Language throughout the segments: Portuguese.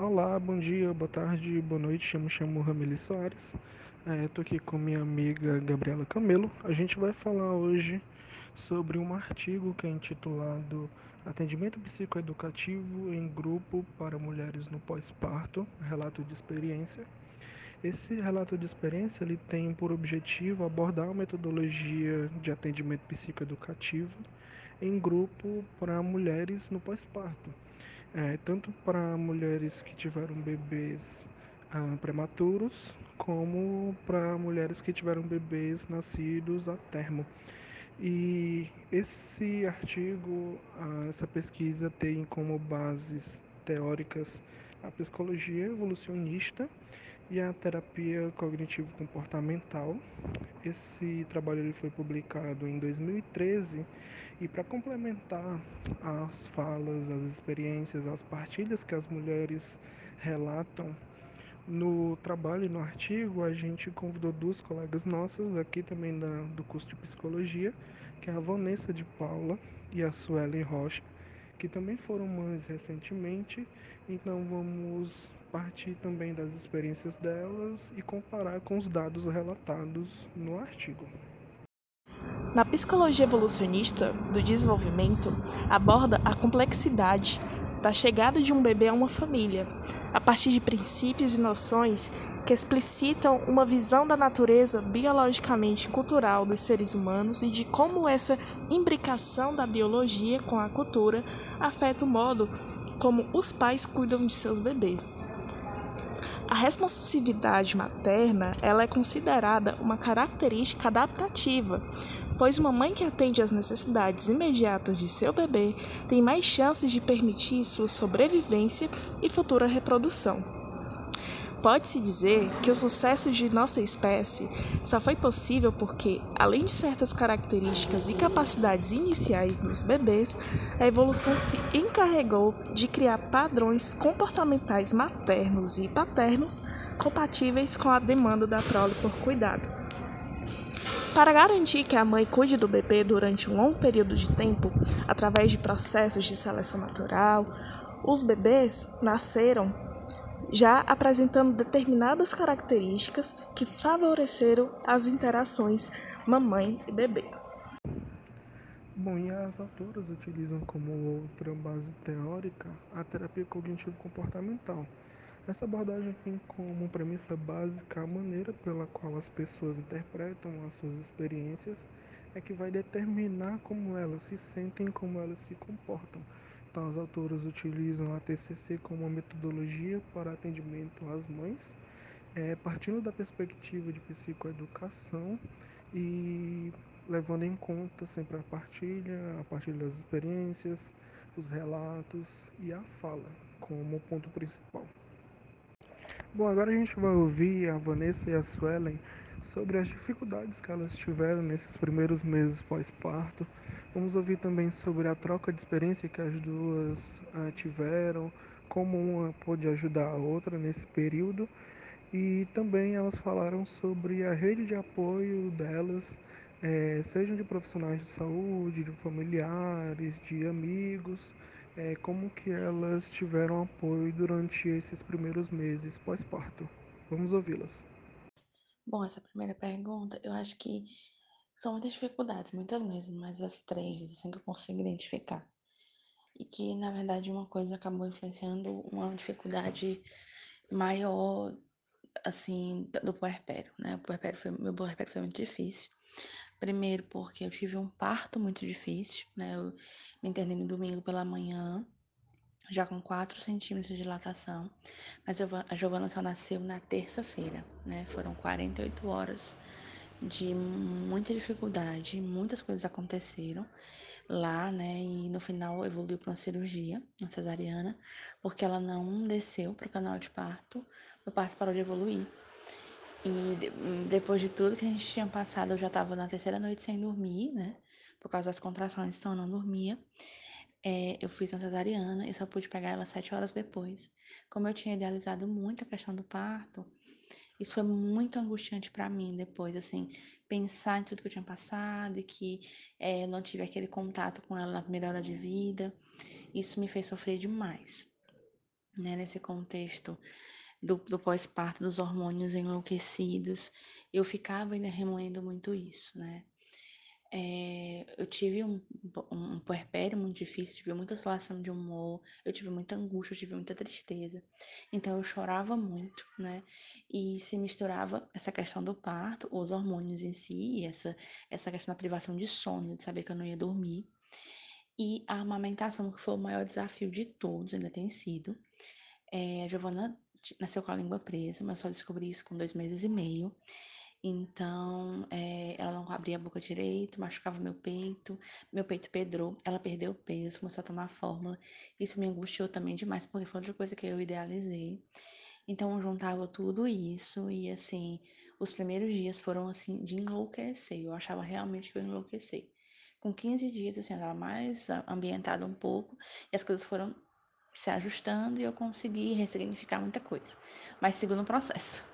Olá, bom dia, boa tarde, boa noite. Eu me chamo Ramili Soares. Estou aqui com minha amiga Gabriela Camelo. A gente vai falar hoje sobre um artigo que é intitulado Atendimento Psicoeducativo em Grupo para Mulheres no Pós-Parto, Relato de Experiência. Esse relato de experiência ele tem por objetivo abordar a metodologia de atendimento psicoeducativo em grupo para mulheres no pós-parto é, tanto para mulheres que tiveram bebês ah, prematuros, como para mulheres que tiveram bebês nascidos a termo. E esse artigo, ah, essa pesquisa tem como bases teóricas a psicologia evolucionista e a terapia cognitivo-comportamental. Esse trabalho ele foi publicado em 2013 e para complementar as falas, as experiências, as partilhas que as mulheres relatam no trabalho no artigo, a gente convidou duas colegas nossas aqui também da, do curso de psicologia, que é a Vanessa de Paula e a Suelen Rocha, que também foram mães recentemente. Então vamos partir também das experiências delas e comparar com os dados relatados no artigo. Na psicologia evolucionista do desenvolvimento, aborda a complexidade da chegada de um bebê a uma família, a partir de princípios e noções que explicitam uma visão da natureza biologicamente cultural dos seres humanos e de como essa imbricação da biologia com a cultura afeta o modo como os pais cuidam de seus bebês. A responsividade materna ela é considerada uma característica adaptativa, pois uma mãe que atende às necessidades imediatas de seu bebê tem mais chances de permitir sua sobrevivência e futura reprodução. Pode-se dizer que o sucesso de nossa espécie só foi possível porque, além de certas características e capacidades iniciais dos bebês, a evolução se encarregou de criar padrões comportamentais maternos e paternos compatíveis com a demanda da prole por cuidado. Para garantir que a mãe cuide do bebê durante um longo período de tempo, através de processos de seleção natural, os bebês nasceram já apresentando determinadas características que favoreceram as interações mamãe e bebê. Bom, e as autoras utilizam como outra base teórica a terapia cognitivo-comportamental. Essa abordagem tem como premissa básica a maneira pela qual as pessoas interpretam as suas experiências é que vai determinar como elas se sentem, como elas se comportam. Então, as autoras utilizam a TCC como uma metodologia para atendimento às mães, é, partindo da perspectiva de psicoeducação e levando em conta sempre a partilha, a partilha das experiências, os relatos e a fala como ponto principal. Bom, agora a gente vai ouvir a Vanessa e a Suelen sobre as dificuldades que elas tiveram nesses primeiros meses pós-parto. Vamos ouvir também sobre a troca de experiência que as duas uh, tiveram, como uma pôde ajudar a outra nesse período. E também elas falaram sobre a rede de apoio delas, é, sejam de profissionais de saúde, de familiares, de amigos, é, como que elas tiveram apoio durante esses primeiros meses pós-parto. Vamos ouvi-las. Bom, essa primeira pergunta, eu acho que são muitas dificuldades, muitas mesmo, mas as três, assim, que eu consigo identificar. E que, na verdade, uma coisa acabou influenciando uma dificuldade maior, assim, do puerpério, né? O puerpério foi, meu puerpério foi muito difícil. Primeiro porque eu tive um parto muito difícil, né? Eu me internei no domingo pela manhã, já com 4 centímetros de dilatação, mas a Giovana só nasceu na terça-feira, né? Foram 48 horas de muita dificuldade, muitas coisas aconteceram lá, né? E no final evoluiu para uma cirurgia, uma cesariana, porque ela não desceu para o canal de parto, o parto parou de evoluir. E depois de tudo que a gente tinha passado, eu já estava na terceira noite sem dormir, né? Por causa das contrações, então eu não dormia. É, eu fiz uma cesariana e só pude pegar ela sete horas depois. Como eu tinha idealizado muito a questão do parto, isso foi muito angustiante para mim depois, assim, pensar em tudo que eu tinha passado e que é, eu não tive aquele contato com ela na primeira hora de vida. Isso me fez sofrer demais. né, nesse contexto do, do pós-parto, dos hormônios enlouquecidos, eu ficava ainda remoendo muito isso, né? É, eu tive um, um puerpério muito difícil, tive muita oscilação de humor, eu tive muita angústia, eu tive muita tristeza. Então eu chorava muito, né? E se misturava essa questão do parto, os hormônios em si, essa, essa questão da privação de sono, de saber que eu não ia dormir. E a amamentação, que foi o maior desafio de todos, ainda tem sido. É, a Giovana nasceu com a língua presa, mas só descobri isso com dois meses e meio. Então, é, ela não abria a boca direito, machucava meu peito, meu peito pedrou, ela perdeu peso, começou a tomar fórmula. Isso me angustiou também demais, porque foi outra coisa que eu idealizei. Então, eu juntava tudo isso e, assim, os primeiros dias foram, assim, de enlouquecer. Eu achava realmente que eu ia enlouquecer. Com 15 dias, assim, eu mais ambientada um pouco e as coisas foram se ajustando e eu consegui ressignificar muita coisa. Mas segundo processo.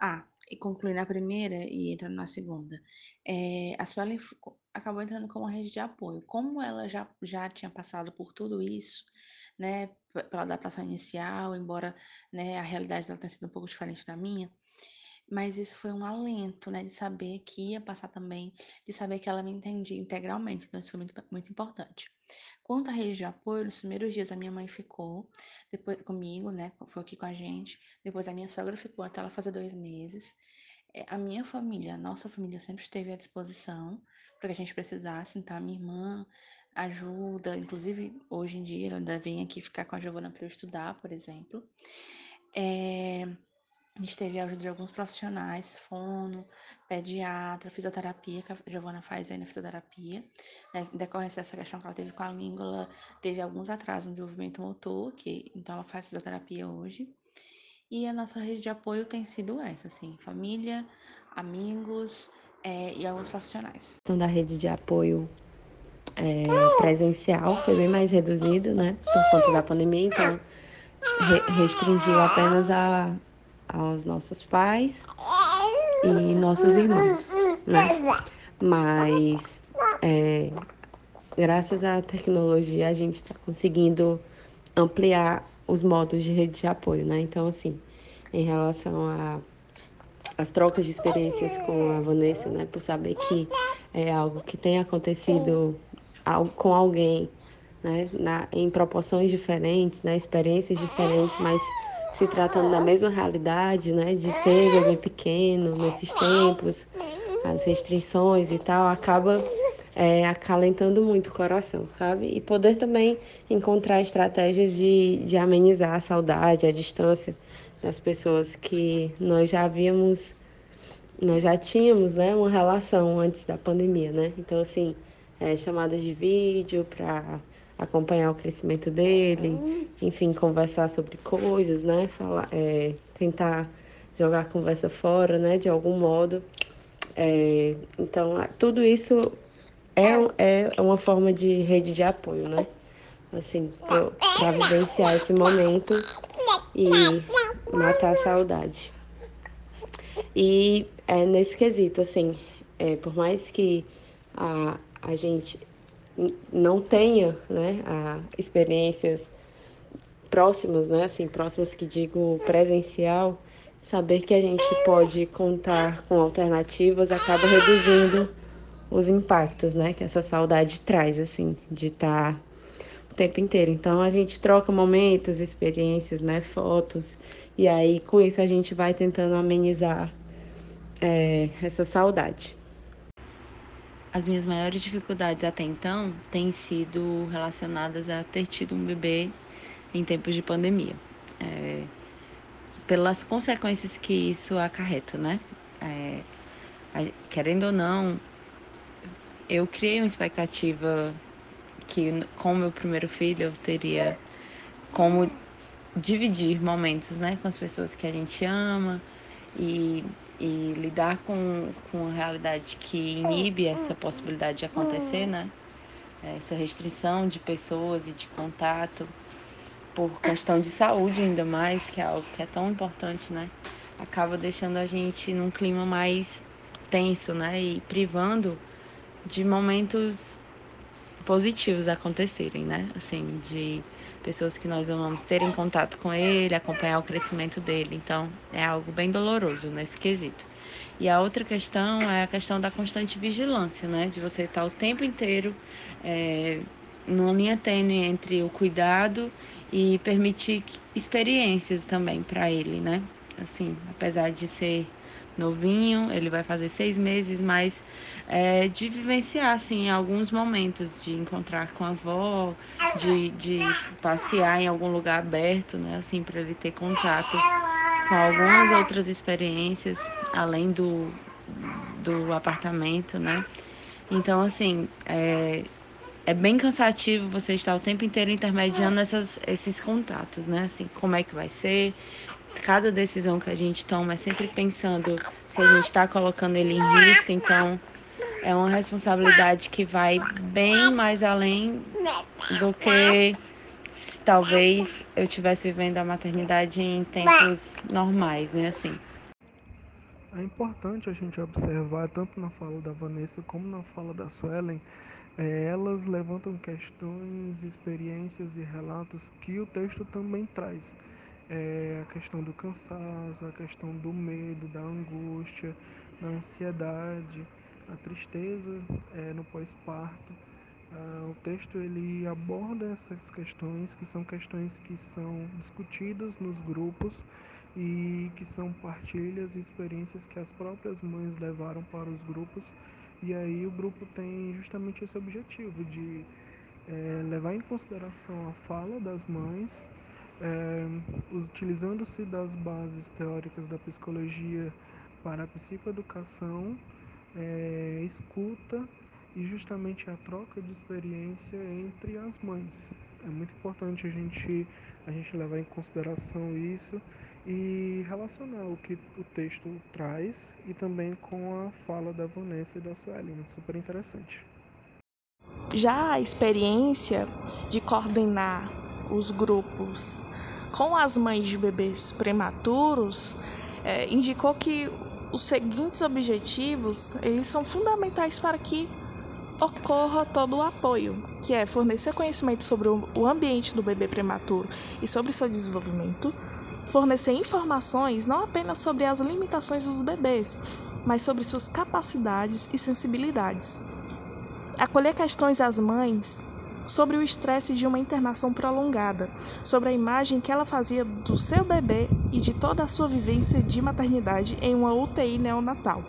Ah, e concluindo a primeira e entrando na segunda, é, a Suelen acabou entrando como rede de apoio. Como ela já, já tinha passado por tudo isso, né, pela adaptação inicial, embora né, a realidade dela tenha sido um pouco diferente da minha, mas isso foi um alento, né, de saber que ia passar também, de saber que ela me entendia integralmente, então isso foi muito, muito importante. Quanto à rede de apoio, nos primeiros dias a minha mãe ficou, depois comigo, né, foi aqui com a gente, depois a minha sogra ficou até ela fazer dois meses, é, a minha família, a nossa família sempre esteve à disposição para que a gente precisasse, então a minha irmã ajuda, inclusive hoje em dia ela ainda vem aqui ficar com a Giovana para eu estudar, por exemplo. É, a gente teve a ajuda de alguns profissionais, fono, pediatra, fisioterapia, que a Giovana faz aí na fisioterapia. Né, decorrência dessa questão que ela teve com a língua, teve alguns atrasos no desenvolvimento motor, que, então ela faz fisioterapia hoje. E a nossa rede de apoio tem sido essa, assim, família, amigos é, e alguns profissionais. Da rede de apoio é, presencial foi bem mais reduzido, né, por conta da pandemia, então re restringiu apenas a aos nossos pais e nossos irmãos, né? Mas é, graças à tecnologia a gente está conseguindo ampliar os modos de rede de apoio, né? Então, assim, em relação a as trocas de experiências com a Vanessa, né? Por saber que é algo que tem acontecido com alguém, né? Na, em proporções diferentes, né? Experiências diferentes, mas se tratando da mesma realidade, né, de ter bebê pequeno nesses tempos, as restrições e tal, acaba é, acalentando muito o coração, sabe? E poder também encontrar estratégias de, de amenizar a saudade, a distância das pessoas que nós já havíamos, nós já tínhamos, né, uma relação antes da pandemia, né? Então, assim, é, chamadas de vídeo para acompanhar o crescimento dele, enfim, conversar sobre coisas, né? Falar, é, tentar jogar a conversa fora, né? De algum modo. É, então, tudo isso é, é uma forma de rede de apoio, né? Assim, para vivenciar esse momento e matar a saudade. E é nesse quesito, assim, é, por mais que a, a gente não tenha né, a, experiências próximas, né, assim, próximas que digo presencial, saber que a gente pode contar com alternativas acaba reduzindo os impactos, né, que essa saudade traz, assim, de estar tá o tempo inteiro. Então a gente troca momentos, experiências, né, fotos, e aí com isso a gente vai tentando amenizar é, essa saudade. As minhas maiores dificuldades até então têm sido relacionadas a ter tido um bebê em tempos de pandemia. É, pelas consequências que isso acarreta, né? É, querendo ou não, eu criei uma expectativa que com o meu primeiro filho eu teria como dividir momentos, né, com as pessoas que a gente ama e e lidar com, com a realidade que inibe essa possibilidade de acontecer, né? Essa restrição de pessoas e de contato por questão de saúde ainda mais, que é algo que é tão importante, né? Acaba deixando a gente num clima mais tenso, né? E privando de momentos positivos acontecerem, né? Assim, de pessoas que nós amamos terem contato com ele, acompanhar o crescimento dele. Então, é algo bem doloroso nesse quesito. E a outra questão é a questão da constante vigilância, né? De você estar o tempo inteiro é, numa linha tênue entre o cuidado e permitir experiências também para ele, né? Assim, apesar de ser novinho, ele vai fazer seis meses, mas é, de vivenciar, assim, alguns momentos, de encontrar com a avó, de, de passear em algum lugar aberto, né? Assim, para ele ter contato com algumas outras experiências, além do, do apartamento, né? Então, assim, é, é bem cansativo você estar o tempo inteiro intermediando essas, esses contatos, né? Assim, como é que vai ser, cada decisão que a gente toma é sempre pensando se a gente está colocando ele em risco, então é uma responsabilidade que vai bem mais além do que talvez eu estivesse vivendo a maternidade em tempos normais, né? Assim. É importante a gente observar, tanto na fala da Vanessa como na fala da Suelen, é, elas levantam questões, experiências e relatos que o texto também traz é, a questão do cansaço, a questão do medo, da angústia, da ansiedade, a tristeza é, no pós-parto. Ah, o texto ele aborda essas questões que são questões que são discutidas nos grupos e que são partilhas e experiências que as próprias mães levaram para os grupos e aí o grupo tem justamente esse objetivo de é, levar em consideração a fala das mães é, utilizando-se das bases teóricas da psicologia para a psicoeducação, é, escuta e justamente a troca de experiência entre as mães. É muito importante a gente, a gente levar em consideração isso e relacionar o que o texto traz e também com a fala da Vanessa e da Suelen. Super interessante. Já a experiência de coordenar os grupos com as mães de bebês prematuros é, indicou que os seguintes objetivos eles são fundamentais para que ocorra todo o apoio, que é fornecer conhecimento sobre o ambiente do bebê prematuro e sobre seu desenvolvimento, fornecer informações não apenas sobre as limitações dos bebês, mas sobre suas capacidades e sensibilidades. Acolher questões às mães sobre o estresse de uma internação prolongada, sobre a imagem que ela fazia do seu bebê e de toda a sua vivência de maternidade em uma UTI neonatal.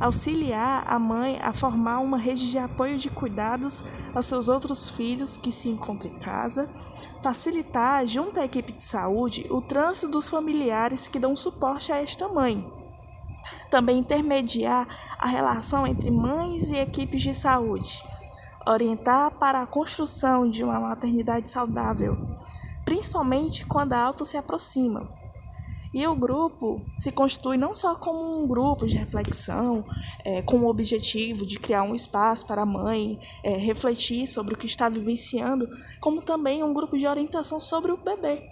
Auxiliar a mãe a formar uma rede de apoio de cuidados aos seus outros filhos que se encontram em casa, facilitar, junto à equipe de saúde, o trânsito dos familiares que dão suporte a esta mãe. Também intermediar a relação entre mães e equipes de saúde orientar para a construção de uma maternidade saudável, principalmente quando a alta se aproxima. E o grupo se constitui não só como um grupo de reflexão, é, com o objetivo de criar um espaço para a mãe é, refletir sobre o que está vivenciando, como também um grupo de orientação sobre o bebê,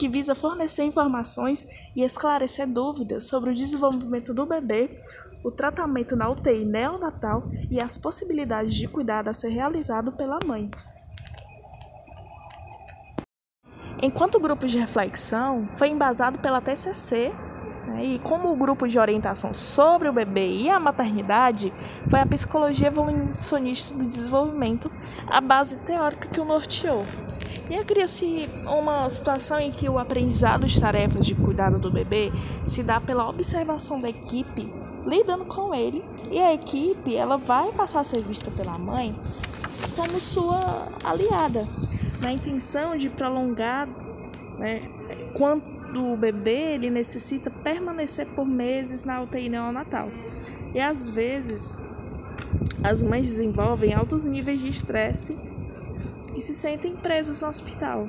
que visa fornecer informações e esclarecer dúvidas sobre o desenvolvimento do bebê, o tratamento na UTI neonatal e as possibilidades de cuidado a ser realizado pela mãe. Enquanto grupo de reflexão foi embasado pela TCC, e como o grupo de orientação sobre o bebê e a maternidade foi a psicologia evolucionista do desenvolvimento, a base teórica que o norteou. E cria-se uma situação em que o aprendizado de tarefas de cuidado do bebê se dá pela observação da equipe lidando com ele e a equipe ela vai passar a ser vista pela mãe como sua aliada na intenção de prolongar né, quando o bebê ele necessita permanecer por meses na UTI neonatal e às vezes as mães desenvolvem altos níveis de estresse e se sentem presas no hospital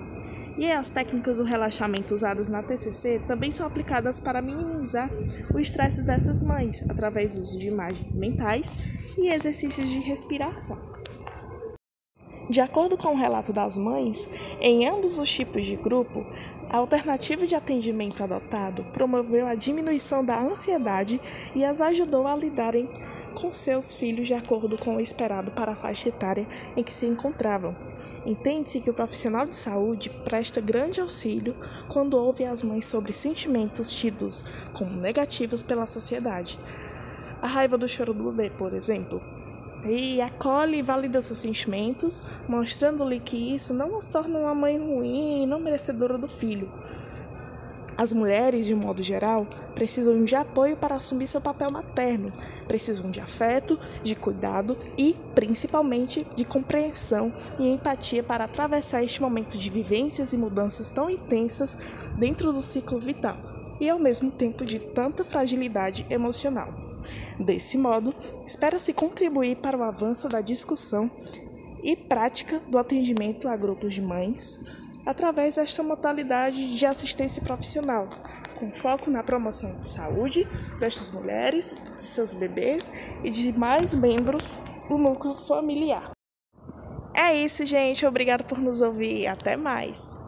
e as técnicas do relaxamento usadas na TCC também são aplicadas para minimizar o estresse dessas mães, através do uso de imagens mentais e exercícios de respiração. De acordo com o relato das mães, em ambos os tipos de grupo, a alternativa de atendimento adotado promoveu a diminuição da ansiedade e as ajudou a lidarem com seus filhos de acordo com o esperado para a faixa etária em que se encontravam. Entende-se que o profissional de saúde presta grande auxílio quando ouve as mães sobre sentimentos tidos como negativos pela sociedade. A raiva do choro do bebê, por exemplo, e acolhe e valida seus sentimentos, mostrando-lhe que isso não nos torna uma mãe ruim e não merecedora do filho. As mulheres, de modo geral, precisam de apoio para assumir seu papel materno, precisam de afeto, de cuidado e, principalmente, de compreensão e empatia para atravessar este momento de vivências e mudanças tão intensas dentro do ciclo vital e, ao mesmo tempo, de tanta fragilidade emocional. Desse modo, espera-se contribuir para o avanço da discussão e prática do atendimento a grupos de mães através desta modalidade de assistência profissional, com foco na promoção de saúde destas mulheres, de seus bebês e de mais membros do núcleo familiar. É isso, gente. Obrigado por nos ouvir. Até mais.